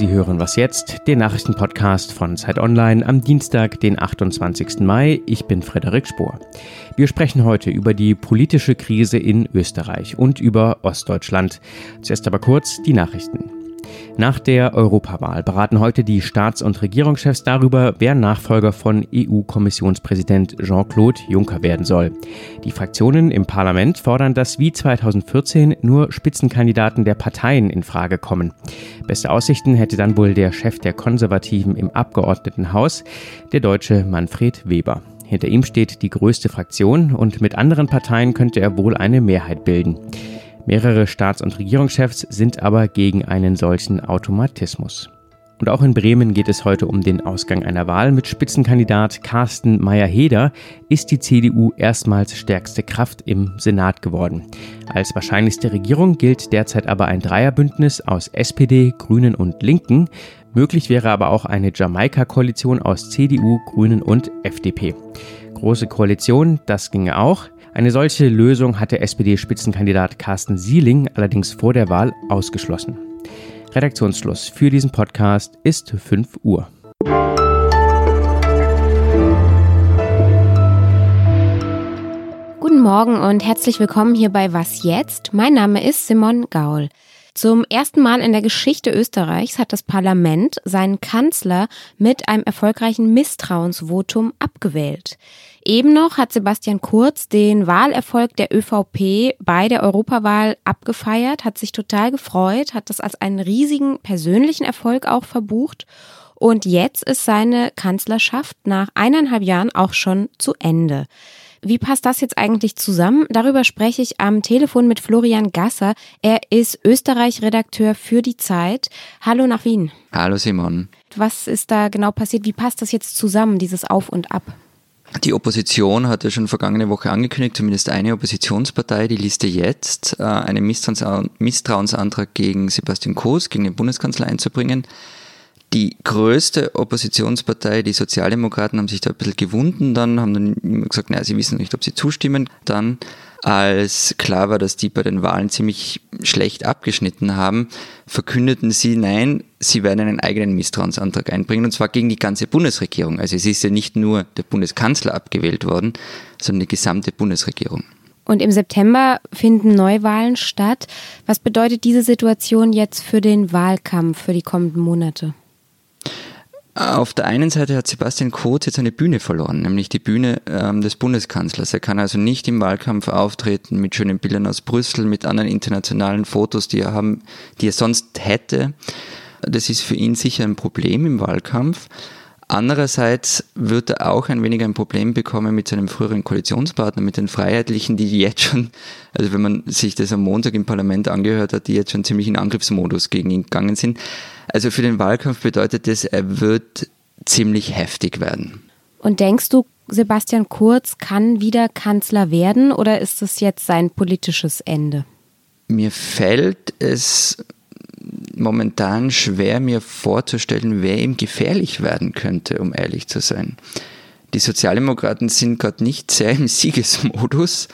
Sie hören was jetzt, den Nachrichtenpodcast von Zeit Online am Dienstag, den 28. Mai. Ich bin Frederik Spohr. Wir sprechen heute über die politische Krise in Österreich und über Ostdeutschland. Zuerst aber kurz die Nachrichten. Nach der Europawahl beraten heute die Staats- und Regierungschefs darüber, wer Nachfolger von EU-Kommissionspräsident Jean-Claude Juncker werden soll. Die Fraktionen im Parlament fordern, dass wie 2014 nur Spitzenkandidaten der Parteien in Frage kommen. Beste Aussichten hätte dann wohl der Chef der Konservativen im Abgeordnetenhaus, der Deutsche Manfred Weber. Hinter ihm steht die größte Fraktion und mit anderen Parteien könnte er wohl eine Mehrheit bilden. Mehrere Staats- und Regierungschefs sind aber gegen einen solchen Automatismus. Und auch in Bremen geht es heute um den Ausgang einer Wahl. Mit Spitzenkandidat Carsten Meyer-Heder ist die CDU erstmals stärkste Kraft im Senat geworden. Als wahrscheinlichste Regierung gilt derzeit aber ein Dreierbündnis aus SPD, Grünen und Linken. Möglich wäre aber auch eine Jamaika-Koalition aus CDU, Grünen und FDP. Große Koalition, das ginge auch. Eine solche Lösung hatte SPD-Spitzenkandidat Carsten Sieling allerdings vor der Wahl ausgeschlossen. Redaktionsschluss für diesen Podcast ist 5 Uhr. Guten Morgen und herzlich willkommen hier bei Was jetzt? Mein Name ist Simon Gaul. Zum ersten Mal in der Geschichte Österreichs hat das Parlament seinen Kanzler mit einem erfolgreichen Misstrauensvotum abgewählt. Eben noch hat Sebastian Kurz den Wahlerfolg der ÖVP bei der Europawahl abgefeiert, hat sich total gefreut, hat das als einen riesigen persönlichen Erfolg auch verbucht. Und jetzt ist seine Kanzlerschaft nach eineinhalb Jahren auch schon zu Ende. Wie passt das jetzt eigentlich zusammen? Darüber spreche ich am Telefon mit Florian Gasser. Er ist Österreich-Redakteur für die Zeit. Hallo nach Wien. Hallo Simon. Was ist da genau passiert? Wie passt das jetzt zusammen, dieses Auf und Ab? Die Opposition hat ja schon vergangene Woche angekündigt, zumindest eine Oppositionspartei, die Liste jetzt, äh, einen Misstrauensantrag gegen Sebastian Kurz, gegen den Bundeskanzler einzubringen. Die größte Oppositionspartei, die Sozialdemokraten, haben sich da ein bisschen gewunden dann, haben dann immer gesagt, naja, sie wissen nicht, ob sie zustimmen. Dann, als klar war, dass die bei den Wahlen ziemlich schlecht abgeschnitten haben, verkündeten sie, nein, sie werden einen eigenen Misstrauensantrag einbringen, und zwar gegen die ganze Bundesregierung. Also es ist ja nicht nur der Bundeskanzler abgewählt worden, sondern die gesamte Bundesregierung. Und im September finden Neuwahlen statt. Was bedeutet diese Situation jetzt für den Wahlkampf für die kommenden Monate? Auf der einen Seite hat Sebastian Kurz jetzt eine Bühne verloren, nämlich die Bühne ähm, des Bundeskanzlers. Er kann also nicht im Wahlkampf auftreten mit schönen Bildern aus Brüssel, mit anderen internationalen Fotos, die er haben, die er sonst hätte. Das ist für ihn sicher ein Problem im Wahlkampf. Andererseits wird er auch ein wenig ein Problem bekommen mit seinem früheren Koalitionspartner, mit den Freiheitlichen, die jetzt schon, also wenn man sich das am Montag im Parlament angehört hat, die jetzt schon ziemlich in Angriffsmodus gegen ihn gegangen sind. Also für den Wahlkampf bedeutet das, er wird ziemlich heftig werden. Und denkst du, Sebastian Kurz kann wieder Kanzler werden oder ist das jetzt sein politisches Ende? Mir fällt es momentan schwer, mir vorzustellen, wer ihm gefährlich werden könnte, um ehrlich zu sein. Die Sozialdemokraten sind gerade nicht sehr im Siegesmodus.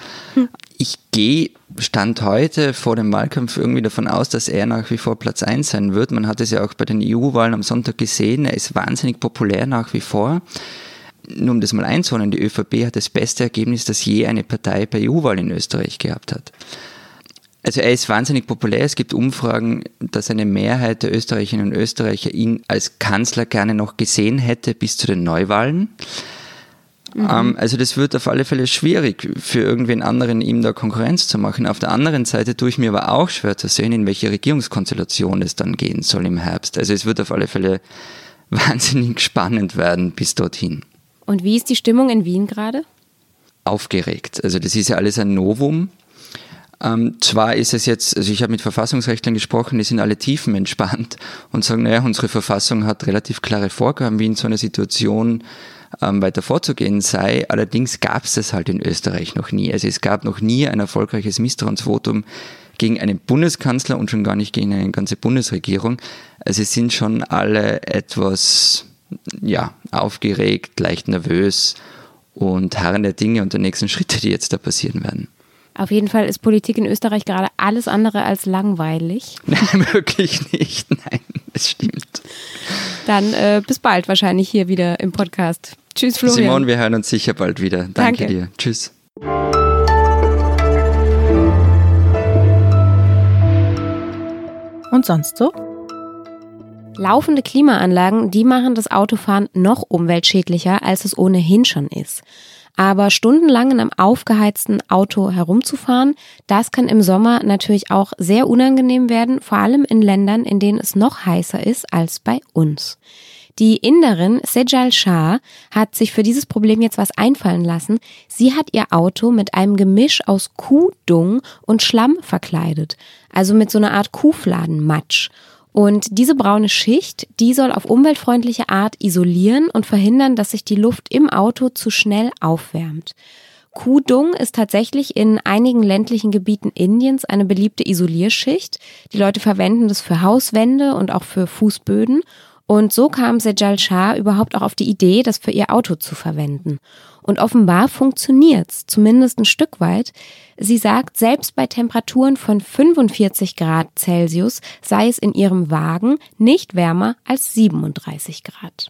Ich gehe Stand heute vor dem Wahlkampf irgendwie davon aus, dass er nach wie vor Platz 1 sein wird. Man hat es ja auch bei den EU-Wahlen am Sonntag gesehen. Er ist wahnsinnig populär nach wie vor. Nur um das mal einzuholen, die ÖVP hat das beste Ergebnis, das je eine Partei bei EU-Wahlen in Österreich gehabt hat. Also er ist wahnsinnig populär. Es gibt Umfragen, dass eine Mehrheit der Österreicherinnen und Österreicher ihn als Kanzler gerne noch gesehen hätte bis zu den Neuwahlen. Mhm. Ähm, also das wird auf alle Fälle schwierig für irgendwen anderen, ihm da Konkurrenz zu machen. Auf der anderen Seite tue ich mir aber auch schwer zu sehen, in welche Regierungskonstellation es dann gehen soll im Herbst. Also es wird auf alle Fälle wahnsinnig spannend werden bis dorthin. Und wie ist die Stimmung in Wien gerade? Aufgeregt. Also das ist ja alles ein Novum. Ähm, zwar ist es jetzt, also ich habe mit Verfassungsrechtlern gesprochen, die sind alle tiefenentspannt und sagen, naja, unsere Verfassung hat relativ klare Vorgaben, wie in so einer Situation ähm, weiter vorzugehen sei. Allerdings gab es das halt in Österreich noch nie. Also es gab noch nie ein erfolgreiches Misstrauensvotum gegen einen Bundeskanzler und schon gar nicht gegen eine ganze Bundesregierung. Also es sind schon alle etwas ja, aufgeregt, leicht nervös und harren der Dinge und der nächsten Schritte, die jetzt da passieren werden. Auf jeden Fall ist Politik in Österreich gerade alles andere als langweilig. Nein, wirklich nicht. Nein, es stimmt. Dann äh, bis bald wahrscheinlich hier wieder im Podcast. Tschüss, Florian. Simon, wir hören uns sicher bald wieder. Danke, Danke. dir. Tschüss. Und sonst so? Laufende Klimaanlagen, die machen das Autofahren noch umweltschädlicher, als es ohnehin schon ist. Aber stundenlang in einem aufgeheizten Auto herumzufahren, das kann im Sommer natürlich auch sehr unangenehm werden, vor allem in Ländern, in denen es noch heißer ist als bei uns. Die Inderin Sejal Shah hat sich für dieses Problem jetzt was einfallen lassen. Sie hat ihr Auto mit einem Gemisch aus Kuhdung und Schlamm verkleidet. Also mit so einer Art Kuhfladenmatsch. Und diese braune Schicht, die soll auf umweltfreundliche Art isolieren und verhindern, dass sich die Luft im Auto zu schnell aufwärmt. Kuhdung ist tatsächlich in einigen ländlichen Gebieten Indiens eine beliebte Isolierschicht. Die Leute verwenden das für Hauswände und auch für Fußböden. Und so kam Sejal Shah überhaupt auch auf die Idee, das für ihr Auto zu verwenden. Und offenbar funktioniert's, zumindest ein Stück weit. Sie sagt, selbst bei Temperaturen von 45 Grad Celsius sei es in ihrem Wagen nicht wärmer als 37 Grad.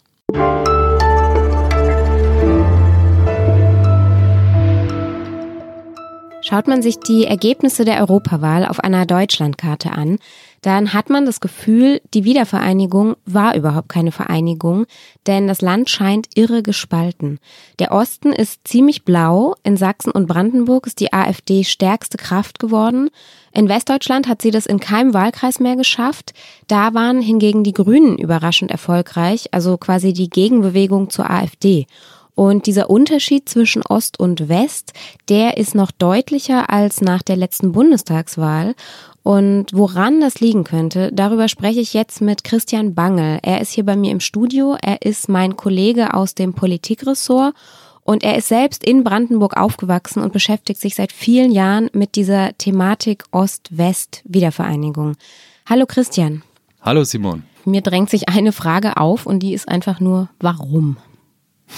Schaut man sich die Ergebnisse der Europawahl auf einer Deutschlandkarte an, dann hat man das Gefühl, die Wiedervereinigung war überhaupt keine Vereinigung, denn das Land scheint irre gespalten. Der Osten ist ziemlich blau, in Sachsen und Brandenburg ist die AfD stärkste Kraft geworden, in Westdeutschland hat sie das in keinem Wahlkreis mehr geschafft, da waren hingegen die Grünen überraschend erfolgreich, also quasi die Gegenbewegung zur AfD. Und dieser Unterschied zwischen Ost und West, der ist noch deutlicher als nach der letzten Bundestagswahl. Und woran das liegen könnte, darüber spreche ich jetzt mit Christian Bangel. Er ist hier bei mir im Studio. Er ist mein Kollege aus dem Politikressort und er ist selbst in Brandenburg aufgewachsen und beschäftigt sich seit vielen Jahren mit dieser Thematik Ost-West-Wiedervereinigung. Hallo Christian. Hallo Simon. Mir drängt sich eine Frage auf und die ist einfach nur, warum?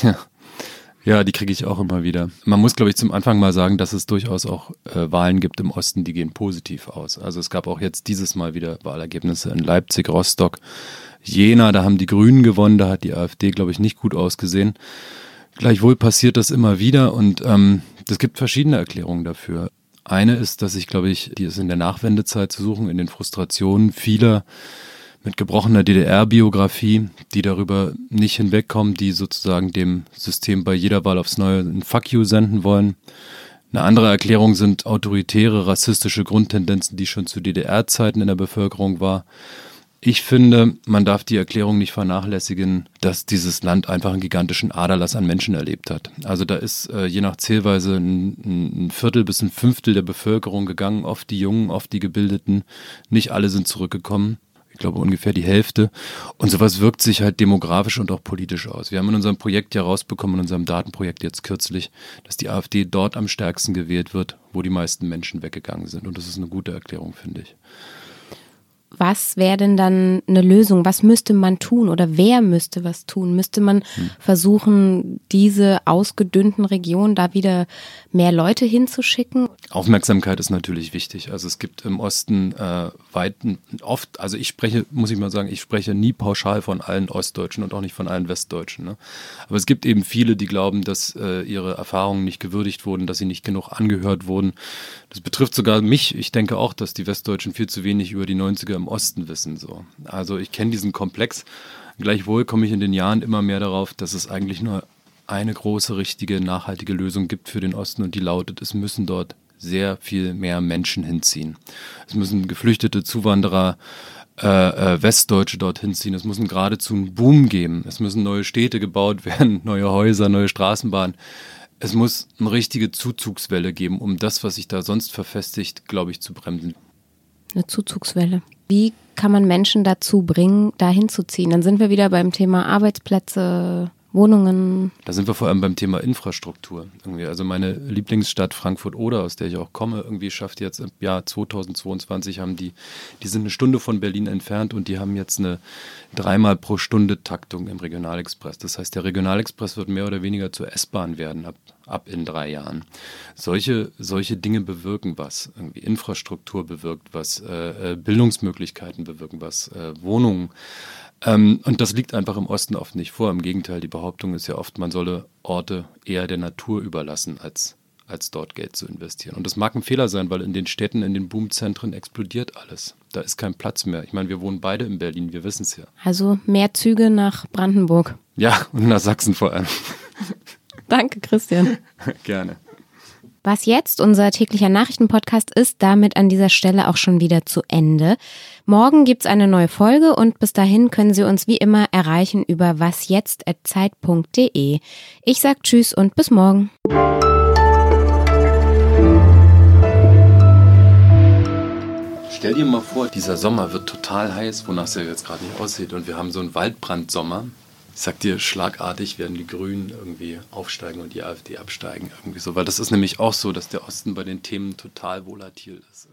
Ja. Ja, die kriege ich auch immer wieder. Man muss, glaube ich, zum Anfang mal sagen, dass es durchaus auch äh, Wahlen gibt im Osten, die gehen positiv aus. Also es gab auch jetzt dieses Mal wieder Wahlergebnisse in Leipzig, Rostock, Jena, da haben die Grünen gewonnen, da hat die AfD, glaube ich, nicht gut ausgesehen. Gleichwohl passiert das immer wieder und ähm, es gibt verschiedene Erklärungen dafür. Eine ist, dass ich, glaube ich, die ist in der Nachwendezeit zu suchen, in den Frustrationen vieler mit gebrochener DDR-Biografie, die darüber nicht hinwegkommen, die sozusagen dem System bei jeder Wahl aufs Neue ein Fuck you senden wollen. Eine andere Erklärung sind autoritäre, rassistische Grundtendenzen, die schon zu DDR-Zeiten in der Bevölkerung war. Ich finde, man darf die Erklärung nicht vernachlässigen, dass dieses Land einfach einen gigantischen Aderlass an Menschen erlebt hat. Also da ist äh, je nach Zählweise ein, ein, Viertel bis ein Fünftel der Bevölkerung gegangen, oft die Jungen, oft die Gebildeten. Nicht alle sind zurückgekommen ich glaube ungefähr die Hälfte. Und sowas wirkt sich halt demografisch und auch politisch aus. Wir haben in unserem Projekt ja rausbekommen, in unserem Datenprojekt jetzt kürzlich, dass die AfD dort am stärksten gewählt wird, wo die meisten Menschen weggegangen sind. Und das ist eine gute Erklärung, finde ich was wäre denn dann eine Lösung? Was müsste man tun oder wer müsste was tun? Müsste man hm. versuchen, diese ausgedünnten Regionen da wieder mehr Leute hinzuschicken? Aufmerksamkeit ist natürlich wichtig. Also es gibt im Osten äh, weiten, oft, also ich spreche, muss ich mal sagen, ich spreche nie pauschal von allen Ostdeutschen und auch nicht von allen Westdeutschen. Ne? Aber es gibt eben viele, die glauben, dass äh, ihre Erfahrungen nicht gewürdigt wurden, dass sie nicht genug angehört wurden. Das betrifft sogar mich. Ich denke auch, dass die Westdeutschen viel zu wenig über die 90er im Osten wissen. So. Also ich kenne diesen Komplex. Gleichwohl komme ich in den Jahren immer mehr darauf, dass es eigentlich nur eine große, richtige, nachhaltige Lösung gibt für den Osten und die lautet, es müssen dort sehr viel mehr Menschen hinziehen. Es müssen geflüchtete Zuwanderer, äh, äh, Westdeutsche dorthin ziehen. Es muss geradezu einen Boom geben. Es müssen neue Städte gebaut werden, neue Häuser, neue Straßenbahnen. Es muss eine richtige Zuzugswelle geben, um das, was sich da sonst verfestigt, glaube ich, zu bremsen. Eine Zuzugswelle. Wie kann man Menschen dazu bringen, da hinzuziehen? Dann sind wir wieder beim Thema Arbeitsplätze, Wohnungen. Da sind wir vor allem beim Thema Infrastruktur. Irgendwie. Also meine Lieblingsstadt Frankfurt-Oder, aus der ich auch komme, irgendwie schafft jetzt im Jahr 2022 haben die, die sind eine Stunde von Berlin entfernt und die haben jetzt eine dreimal pro Stunde Taktung im Regionalexpress. Das heißt, der Regionalexpress wird mehr oder weniger zur S-Bahn werden ab, ab in drei Jahren. Solche, solche Dinge bewirken was. Irgendwie Infrastruktur bewirkt was, äh, äh Bildungsmöglichkeiten bewirken was, äh, Wohnungen Ähm, und das liegt einfach im Osten oft nicht vor. Im Gegenteil, die Behauptung ist ja oft, man solle Orte eher der Natur überlassen, als, als dort Geld zu investieren. Und das mag ein Fehler sein, weil in den Städten, in den Boomzentren explodiert alles. Da ist kein Platz mehr. Ich meine, wir wohnen beide in Berlin, wir wissen es ja. Also mehr Züge nach Brandenburg. Ja, und nach Sachsen vor allem. Danke, Christian. Gerne. Was jetzt unser täglicher Nachrichtenpodcast ist, damit an dieser Stelle auch schon wieder zu Ende. Morgen gibt's eine neue Folge und bis dahin können Sie uns wie immer erreichen über wasjetzt.zeit.de. Ich sag Tschüss und bis morgen. Stell dir mal vor, dieser Sommer wird total heiß, wonach es ja jetzt gerade nicht aussieht. Und wir haben so einen Waldbrandsommer. Ich sag dir, schlagartig werden die Grünen irgendwie aufsteigen und die AfD absteigen. Irgendwie so. Weil das ist nämlich auch so, dass der Osten bei den Themen total volatil ist.